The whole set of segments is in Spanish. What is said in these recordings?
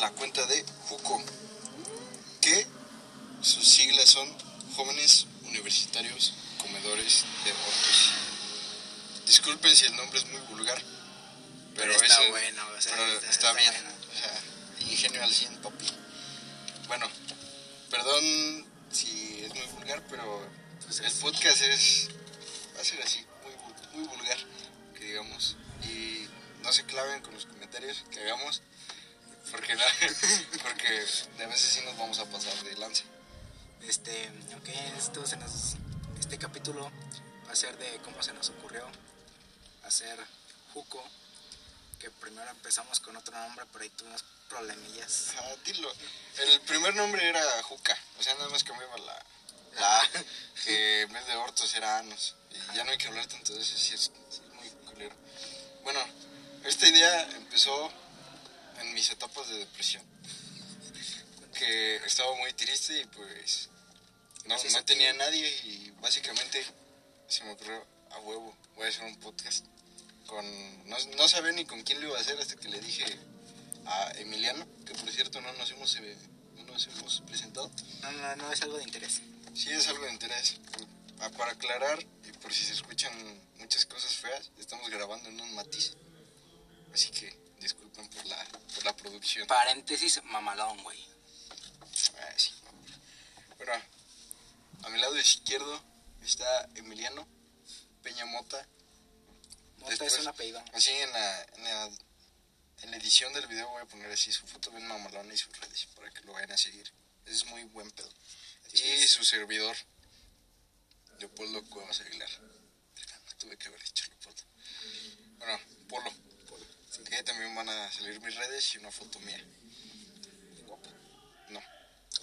la cuenta de Juco, que sus siglas son Jóvenes Universitarios Comedores de Hortos. Disculpen si el nombre es muy vulgar, pero, Pero está ese- bueno, o sea, pero está- está, está bien. O sea, ingenio al 100, papi. Bueno, perdón si es muy vulgar, pero Pues el podcast es va a ser así, muy, muy vulgar, que digamos. Y no se claven con los comentarios que hagamos, porque, la- porque a veces sí nos vamos a pasar de lanza. Este, ok, esto se nos, este capítulo va a ser de cómo se nos ocurrió hacer Juco, que primero empezamos con otro nombre, pero ahí tuvimos problemillas. Ajá, dilo. El primer nombre era Juca, o sea, nada más cambiaba la, la A, que en vez de Hortos era Anos. Y ya no hay que hablar tanto de eso, sí es, sí es muy culero. Bueno, esta idea empezó en mis etapas de depresión. Que estaba muy triste y pues no, no tenía nadie y básicamente se me ocurrió a huevo, voy a hacer un podcast. Con, no, no sabía ni con quién lo iba a hacer hasta que le dije a Emiliano, que por cierto no nos hemos, eh, no nos hemos presentado. No, no, no es algo de interés. Sí, es algo de interés. Ah, Para aclarar, y por si se escuchan muchas cosas feas, estamos grabando en un matiz. Así que disculpen por la, por la producción. Paréntesis, mamalón, güey. Ah, sí. Bueno, a mi lado izquierdo está Emiliano Peña Mota. Mota Después- es un apellido. Así en la, en, la, en la edición del video voy a poner así su foto bien mamalona y sus redes para que lo vayan a seguir. Es muy buen pedo. Y su servidor, Leopoldo Cuevas Aguilar. Tuve que haber dicho Leopoldo. Bueno, Polo. Que también van a salir mis redes y una foto mía. No.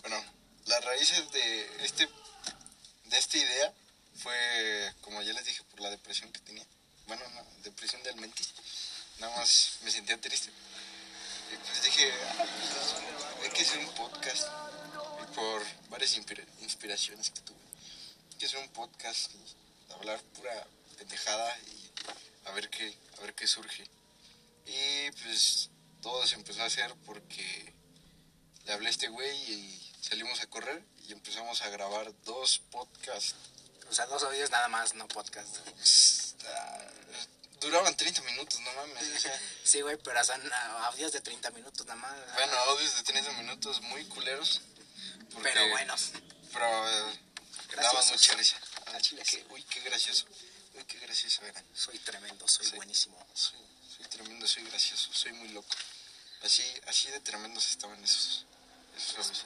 Bueno, las raíces de este de esta idea fue, como ya les dije, por la depresión que tenía. Bueno, no, depresión de mentis. Nada más me sentía triste. Y pues dije, ah, pues, hay que hacer un podcast. Y por varias inspira- inspiraciones que tuve. Hay que hacer un podcast y hablar pura pendejada y a ver qué, a ver qué surge. Y pues todo se empezó a hacer porque le hablé a este güey y salimos a correr y empezamos a grabar dos podcasts. O sea, dos audios nada más, no podcast. Duraban 30 minutos, no mames. o sea, Sí, güey, pero son ah, audios de 30 minutos nada más. bueno, audios de 30 minutos muy culeros. porque- pero buenos. Pero eh, daban mucha risa. Ah, uy, qué gracioso. Uy, qué gracioso era. Soy tremendo, soy Sí. buenísimo. Soy tremendo, soy gracioso, soy muy loco. Así, así de tremendos estaban esos, esos.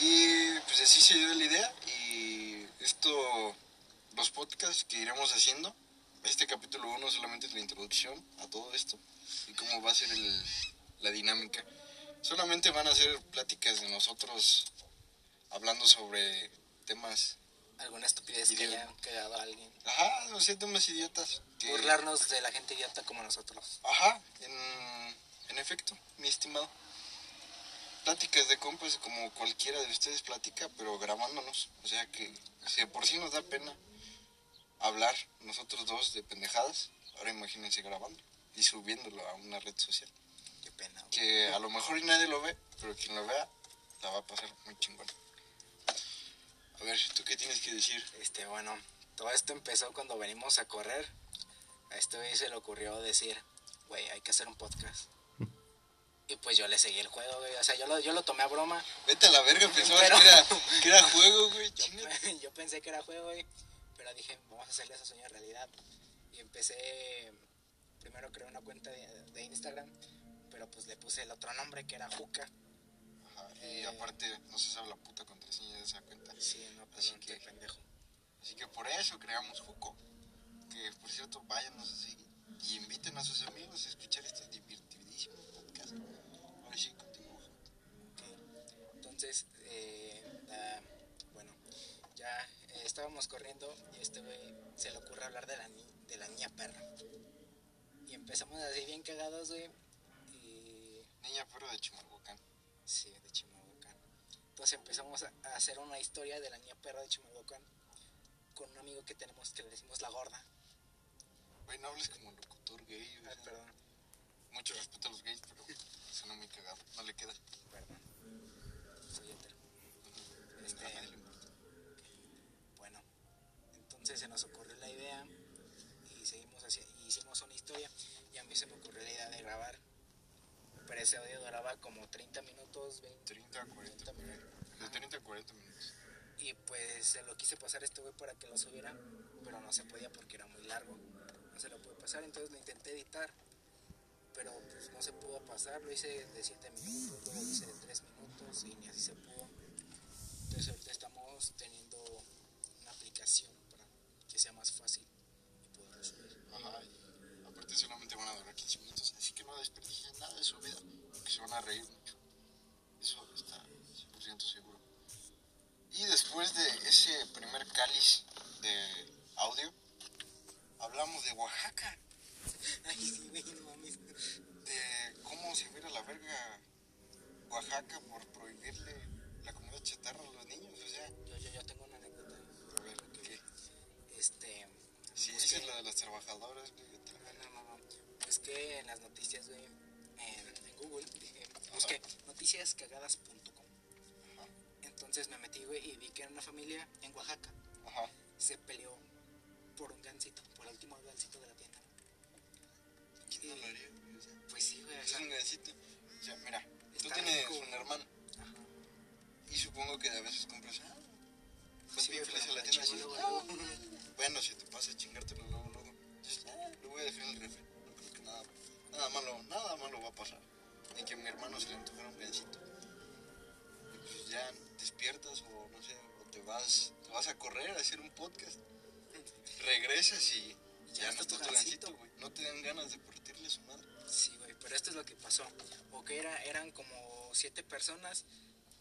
Y pues así se dio la idea y esto, los podcasts que iremos haciendo, este capítulo 1 solamente es la introducción a todo esto y cómo va a ser el- la dinámica. Solamente van a ser pláticas de nosotros hablando sobre temas, Alguna estupidez que haya cagado a alguien. ajá, o sea, temas idiotas. Que- Burlarnos de la gente idiota como nosotros. Ajá, en, en efecto, mi estimado. Pláticas de compas como cualquiera de ustedes platica, pero grabándonos. O sea que si de por sí nos da pena hablar nosotros dos de pendejadas, ahora imagínense grabando y subiéndolo a una red social. Qué pena. güey. Que a lo mejor nadie lo ve, pero quien lo vea la va a pasar muy chingón. A ver, ¿tú qué tienes que decir? Este, bueno, todo esto empezó cuando venimos a correr. A este güey se le ocurrió decir, güey, hay que hacer un podcast. Y pues yo le seguí el juego, güey. O sea, yo lo, yo lo tomé a broma. Vete a la verga, pensabas Pero- que, era, que era juego, güey. Yo, pensé que era juego, güey. Pero dije, vamos a hacerle ese sueño realidad. Y empecé, primero creé una cuenta de, de Instagram. Pero pues le puse el otro nombre que era Juca. Ajá, y aparte no se sabe la puta contraseña de esa cuenta. Sí, no, Así perdón, que- pendejo. Así que por eso creamos Juco. Que por cierto, váyanos a seguir y inviten a sus amigos a escuchar este divertidísimo podcast. Ahora sí, continúa. Entonces, eh, ah, bueno, ya eh, estábamos corriendo y este güey se le ocurre hablar de la, ni- de la niña perra. Y empezamos así bien cagados, güey. Y Niña perro de Chimalhuacán. sí, de Chimalhuacán. Entonces empezamos a, a hacer una historia de la niña perra de Chimalhuacán con un amigo que tenemos que le decimos la gorda. Güey, no hables como locutor gay. Ay, sea, perdón. mucho respeto a los gays, pero suena muy cagado. No le queda. Perdón. Soy hetero. Este, le importa. bueno, entonces se nos ocurrió la idea y seguimos así, y hicimos una historia y a mí se me ocurrió la idea de grabar. Pero ese audio duraba como 30 minutos, 20 30 a 40 minutos. De 30 a 40 minutos. Y pues se lo quise pasar a este güey para que lo subiera, pero no se podía porque era muy largo. No se lo pude pasar, entonces lo intenté editar, pero pues no se pudo pasar. Lo hice de 7 minutos, luego lo hice de 3 minutos y ni así se pudo. Entonces ahorita estamos teniendo una aplicación para que sea más fácil y poderlo subir. Ajá, y aparte solamente van a durar 15 minutos, así que no desperdicien nada de su vida, porque se van a reír mucho. Eso está 100% seguro. Y después de ese primer cáliz de audio, hablamos de Oaxaca, Ay, sí, güey, no mames. de cómo se va a ir a la verga Oaxaca por prohibirle la comida chatarra a los niños, o sea, Yo, yo, yo tengo una anécdota. a ver, ¿qué? Este. Si pues dices que- la de las trabajadoras, güey, No, no, no. Es que en las noticias, güey, en, en Google, dije, busqué noticiascagadas.com. Entonces me metí, güey, y vi que era una familia en Oaxaca. ajá. Se peleó por un gancito, por el último gancito de la tienda. ¿Quién no lo haría? O sea, Pues sí, güey, Es un gancito. O sea, mira, tú tienes rico. un hermano ajá. y supongo que a veces compras. Ah, vas Sí, bien feliz pero la tienda así. ah. Bueno, si te pasa chingártelo luego, luego. Dices, ah, lo voy a dejar en el refri. No creo que nada, nada malo, nada malo va a pasar. Ni que a mi hermano se le antojara un gancito. Y pues ya despiertas o no sé, o te vas, te vas a correr a hacer un podcast. Regresas y Ya ya no está tu gancito, güey. No te dan ganas de partirle a su madre. Sí, güey, pero esto es lo que pasó. O que era, eran como siete personas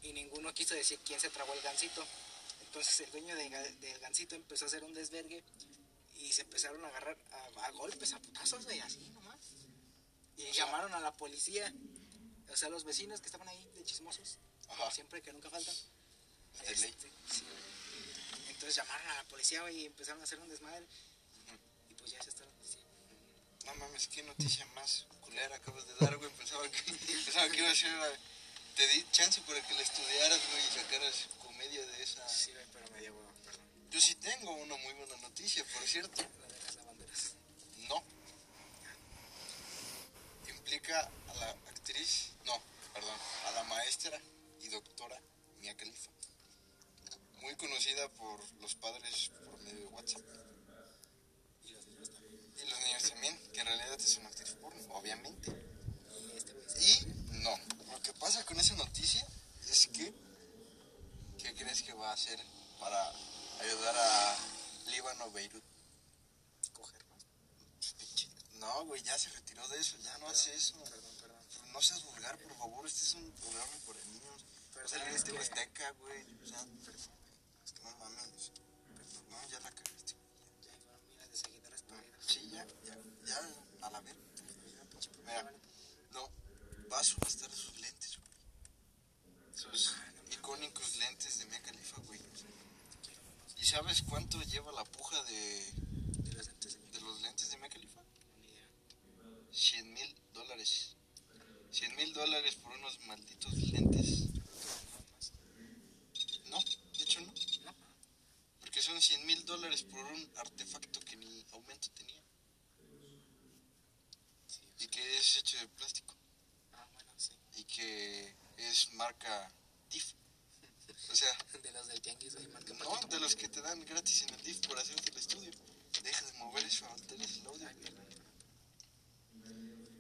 y ninguno quiso decir quién se tragó el gancito. Entonces el dueño de del gancito empezó a hacer un desvergue y se empezaron a agarrar a, a golpes, a putazos, güey, así nomás. Y O sea- llamaron a la policía. O sea, los vecinos que estaban ahí de chismosos, Ajá. como siempre que nunca faltan. Este, sí, güey. Entonces llamaron a la policía, y empezaron a hacer un desmadre. Y pues ya se está la policía. No mames, qué noticia más culera acabas de dar, güey. Pensaba que, pensaba que iba a ser. la- Te di chance para que la estudiaras, güey, y sacaras comedia de esa. Sí, güey, pero me dio huevo, perdón. Yo sí tengo una muy buena noticia, por cierto. La de las lavanderas. No. Implica a la actriz, no, perdón, a la maestra y doctora Mia Khalifa. Muy conocida por los padres por medio de WhatsApp. Y los niños también. Y los niños también, que en realidad es una actriz porno, obviamente. Y este sí. Y no, lo que pasa con esa noticia es que, ¿qué crees que va a hacer para ayudar a Líbano Beirut? coger más. No, güey, ya se retiró de eso, ya no hace eso. Perdón, perdón. No seas vulgar, por favor, este es un programa para niños. Pero o sea, que- Azteca, güey, o sea, mames. No, ya la cagaste. Ya hay fueron miles de seguidores perdidos. Sí, ya, ya, ya, a la verga. Ya, pinche Mira, programa. no, va a subastar sus lentes, güey. Sus icónicos lentes de Mia Khalifa, güey. ¿Y sabes cuánto lleva la puja de, De los lentes de mi de los lentes de Mia Khalifa? ni idea. 100 mil dólares. 100 mil dólares por unos malditos lentes. Nada más. No, de hecho no. No. Porque son 100 mil dólares por un artefacto que ni aumento tenía. Sí, o Y sea, que es hecho de plástico. Ah, bueno, sí. Y que es marca TIF. O sea, De del tianguis, marca no de los que te dan gratis en el DIF por hacerte el estudio. Deja de mover eso, alteras el audio.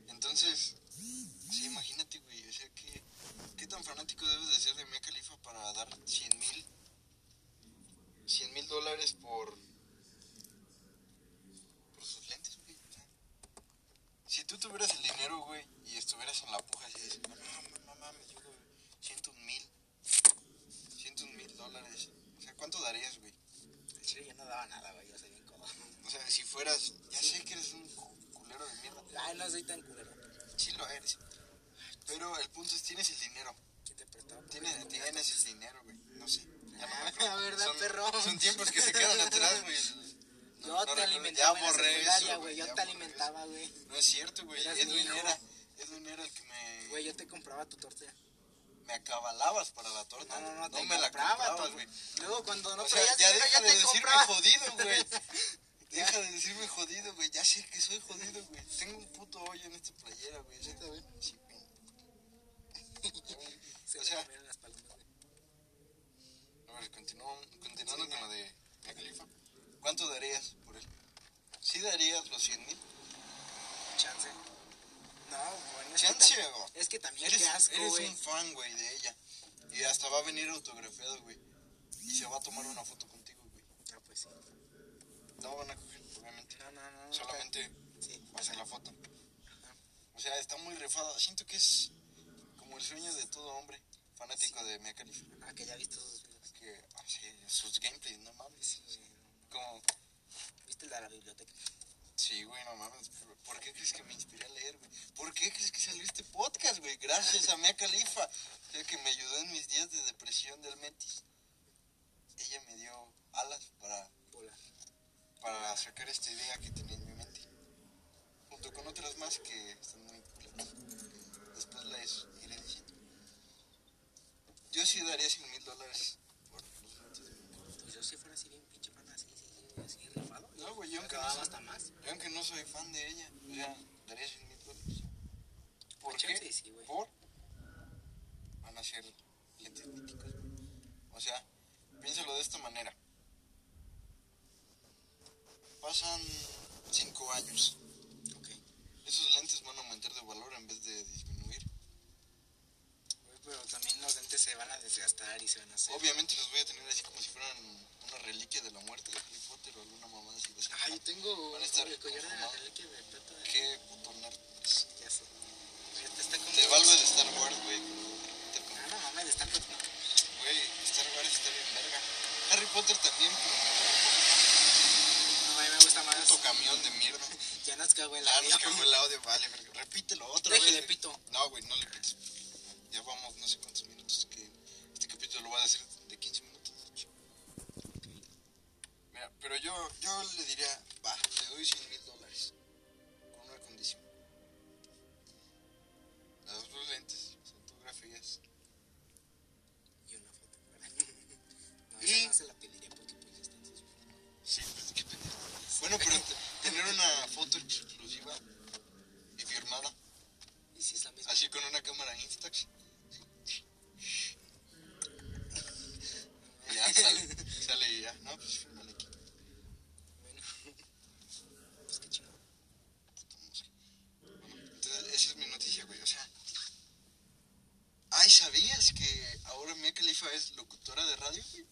Entonces, sí, imagínate, güey. O sea, ¿qué, qué tan fanático debes de ser de Mia Khalifa para dar 100 mil 100 mil dólares por sus lentes, güey? O sea, si tú tuvieras el dinero, güey, y estuvieras en la puja así, dices, no, no, no mames, yo doy 100 mil, 100 mil dólares. O sea, ¿cuánto darías, güey? Chile yo no daba nada, güey, yo soy bien codo. O sea, si fueras, ya sé que eres un cu- culero de mierda. Ay, no soy tan culero. Sí lo eres. Pero el punto es, tienes el dinero. ¿Quién te prestaba? Tienes, tienes el dinero, güey. No sé. Ya no me acuerdo. Ah, ¿verdad, son, perro? Son tiempos que se quedan atrás, güey. Yo te alimentaba la güey. Yo te alimentaba, güey. No es cierto, güey. Edwin era, Edwin era el que me... Güey, yo te compraba tu torta? Me acabalabas para la torta. No, no, no, te me la compraba, comprabas, tú- güey. Luego cuando no o sea, traías ya deja de te decirme compraba. jodido, güey. Deja de decirme jodido, güey. Ya sé que soy jodido, güey. Tengo un puto hoyo en esta playera, güey. ¿Sí, güey? Sí, güey. Se O sea- las palomas, güey. A ver, continuamos, continuando con lo de Mia Khalifa. ¿Cuánto darías? ¿Sí darías los 100 mil? Chance. No, bueno, es Chance, que, tam- es que también Eres, qué asco, eres güey. un fan, güey, de ella. Y hasta va a venir autografiado, güey. Y se va a tomar una foto contigo, güey. Ah, pues sí. No van a coger, obviamente. No, no, no. Solamente Sí. va a ser la foto. Ajá. O sea, está muy refada. Siento que es como el sueño de todo hombre fanático de Mia Khalifa. Ah, que ya he visto sus videos. Que así, sus gameplays, no mames. Como, ¿Viste el de la biblioteca? sí, güey, no mames. ¿Por, qué crees que me inspiré a leer, güey? ¿Por qué crees que salió este podcast, güey? Gracias a Mia sea, que me ayudó en mis días de depresión del Metis. Ella me dio alas para Volar. para sacar esta idea que tenía en mi mente. Junto con otras más que están muy culeras. Después les iré diciendo. Yo sí daría 100 mil dólares por los. Pues yo si fuera así bien pinche sí, así rifado. No, güey, yo aunque no, soy, hasta más. yo aunque no soy fan de ella, o sea, daría 100 mil dólares. ¿Por Chance, qué? sí, güey. Por van a ser lentes míticos. güey. O sea, piénsalo de esta manera. Pasan 5 años. Ok. Esos lentes van a aumentar de valor en vez de disminuir. Güey, Pero también los lentes se van a desgastar y se van a hacer. Obviamente los voy a tener así como si fueran una reliquia de la muerte de Harry Potter o alguna mamada así de esa. Ah, yo tengo Van a estar el collar de la reliquia de plata. de- Qué puto nerd. Ya sé. Este está. Te valve de Star Wars, güey. Te- Ah, no mames, está pues, no. Güey, Star Wars está bien verga. Harry Potter también, pero No, a mí me gusta más. puto camión de mierda. Ya nos cagó el audio. nos cagó el audio, vale, verga. Repítelo otra vez. pito. No, güey, no le pites. Yo, yo le diría, va, te doy 100 mil Es locutora de radio, güey?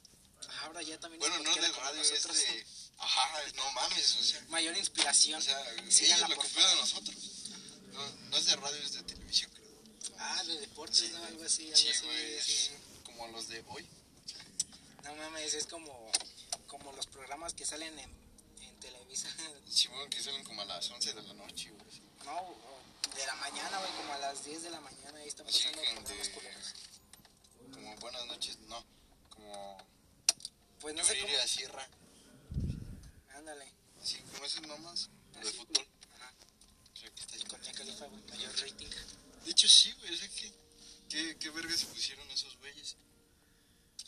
Ahora ya también Bueno, es no es de radio, es de... Ajá, no mames, o sea... Mayor inspiración. O sea, ella Síganla, lo por copió de nosotros. No, no es de radio, es de televisión, creo. Ah, de deportes, Sí, ¿no? Algo así, algo Sí, así. güey, sí. es como los de hoy. No mames, es como, como los programas que salen en, en Televisa. Sí, bueno, que salen como a las 11 de la noche, güey. No, de la mañana, güey, como a las 10 de la mañana. Ahí están pasando programas culeros. Como buenas noches, no. Como Pues no sé cómo. a Sierra. Ándale. Así como esas mamás de fútbol. Ajá. O sea, que está Y con Mia Khalifa, güey, mayor rating. De hecho, sí, güey. O sea, que, ¿qué, qué verga se pusieron esos güeyes?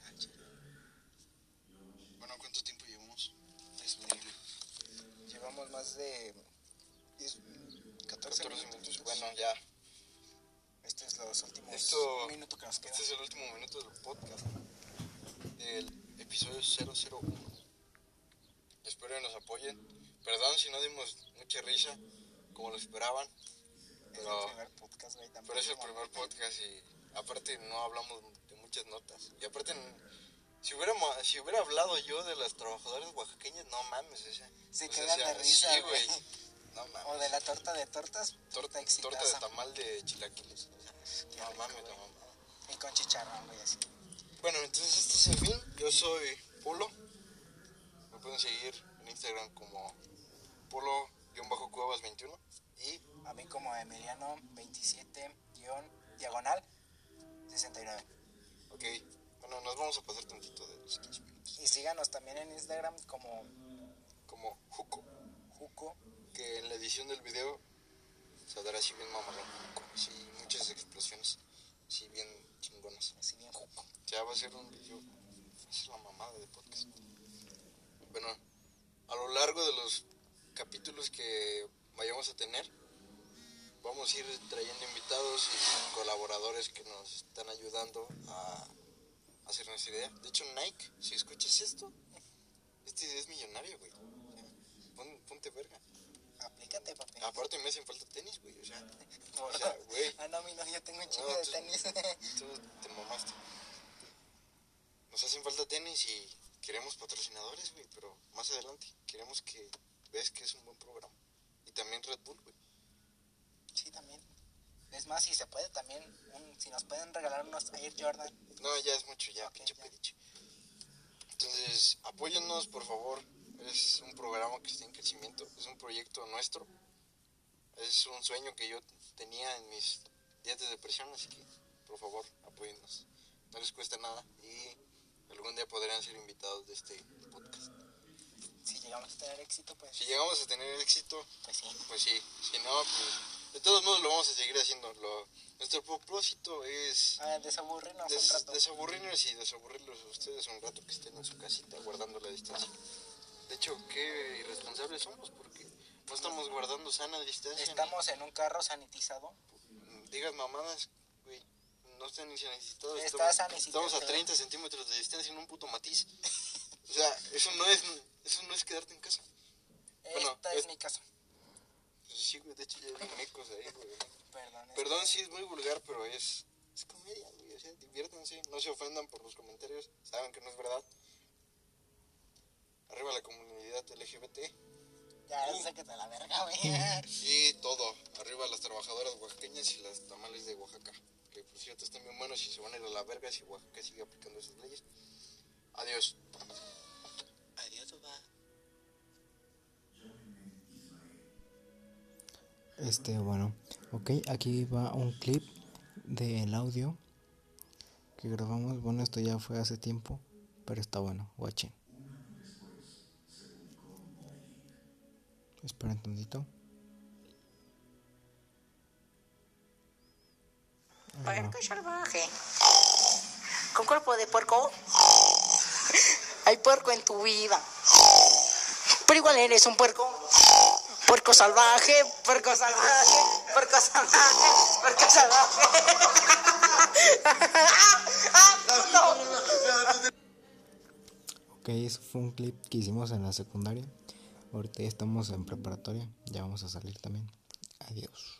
Ah. Bueno, ¿cuánto tiempo llevamos? Disponible. Llevamos más de 10, 14, 14 minutos. minutos. Bueno, ya. Es los últimos Esto- minutos que nos quedan. Este es el último minuto del podcast. Del episodio 001. Espero que nos apoyen. Perdón si no dimos mucha risa como lo esperaban. Es Pero, el primer podcast, güey. pero es el primer podcast y aparte no hablamos de muchas notas. Y aparte, si hubiera, si hubiera hablado yo de las trabajadoras oaxaqueñas, no mames. Se quedan de risa, sí, güey. No. O de la torta de tortas, Tor- torta torta de tamal de chilaquiles. No mames, no mames. Y con chicharrón, güey, así. Bueno, entonces este es el fin. Yo soy Polo. Me pueden seguir en Instagram como Polo-Cuevas21. Y A mí como Emiliano 27 guion diagonal 69. Ok, bueno, nos vamos a pasar tantito de los 15 minutos. Y síganos también en Instagram como Como Juco, Juco. que en la edición del video saldrá así mamarrón, Juco, así muchas explosiones, sí, bien chingonas. Así bien juco. Ya va a ser un video, es la mamada de podcast. Bueno, a lo largo de los capítulos que vayamos a tener, vamos a ir trayendo invitados y colaboradores que nos están ayudando a hacernos idea. De hecho, Nike, si escuchas esto, este es millonario, güey. Ponte verga. Papi. Aparte me hacen falta tenis, güey. O sea, o sea, güey. Ah, no, mi no, yo tengo un chingo No, de tú- tenis. Tú te mamaste. Nos hacen falta tenis y queremos patrocinadores, güey, pero más adelante queremos que veas que es un buen programa. Y también Red Bull, güey. sí, también. Es más, si se puede también, un- si nos pueden regalar unos Air Jordan. No, ya es mucho, ya, Ok, pinche ya. pediche. Entonces, apóyennos, por favor. Es un programa que está en crecimiento, es un proyecto nuestro. Es un sueño que yo tenía en mis días de depresión, así que, por favor, apóyennos. No les cuesta nada y algún día podrán ser invitados de este podcast. Si llegamos a tener éxito, pues, Si llegamos a tener éxito, pues sí. pues sí. Si no, pues de todos modos lo vamos a seguir haciendo. Lo- nuestro propósito es A desaburrirnos des- un rato. desaburrirnos y desaburrirlos a ustedes un rato que estén en su casita guardando la distancia. De hecho, qué irresponsables somos porque no estamos guardando sana distancia. ni- Estamos en un carro sanitizado. Digas mamadas, güey. No están ni sanitizados. Está Estamos, sanitizado. estamos a 30 centímetros de distancia en un puto matiz. O sea, eso no es, eso no es quedarte en casa. Bueno, Esta es- es mi casa. Pues sí, güey, de hecho ya hay mecos ahí, güey. Perdón. Perdón si es muy vulgar, pero es, es comedia, güey. O sea, diviértanse, no se ofendan por los comentarios, saben que no es verdad. Arriba la comunidad LGBT Ya, sáquete a la verga, güey. y todo. Arriba las trabajadoras oaxaqueñas y las tamales de Oaxaca. Que por cierto están bien buenos y se van a ir a la verga si Oaxaca sigue aplicando esas leyes. Adiós. Adiós, papá. Este, bueno, ok, aquí va un clip del audio que grabamos. Bueno, esto ya fue hace tiempo, pero está bueno, watchen. Esperen tantito. Puerco salvaje. Con cuerpo de puerco. Hay puerco en tu vida. Pero igual eres un puerco. Puerco salvaje, puerco salvaje, puerco salvaje, puerco salvaje. Ok, eso fue un clip que hicimos en la secundaria. Ahorita ya estamos en preparatoria, ya vamos a salir también. Adiós.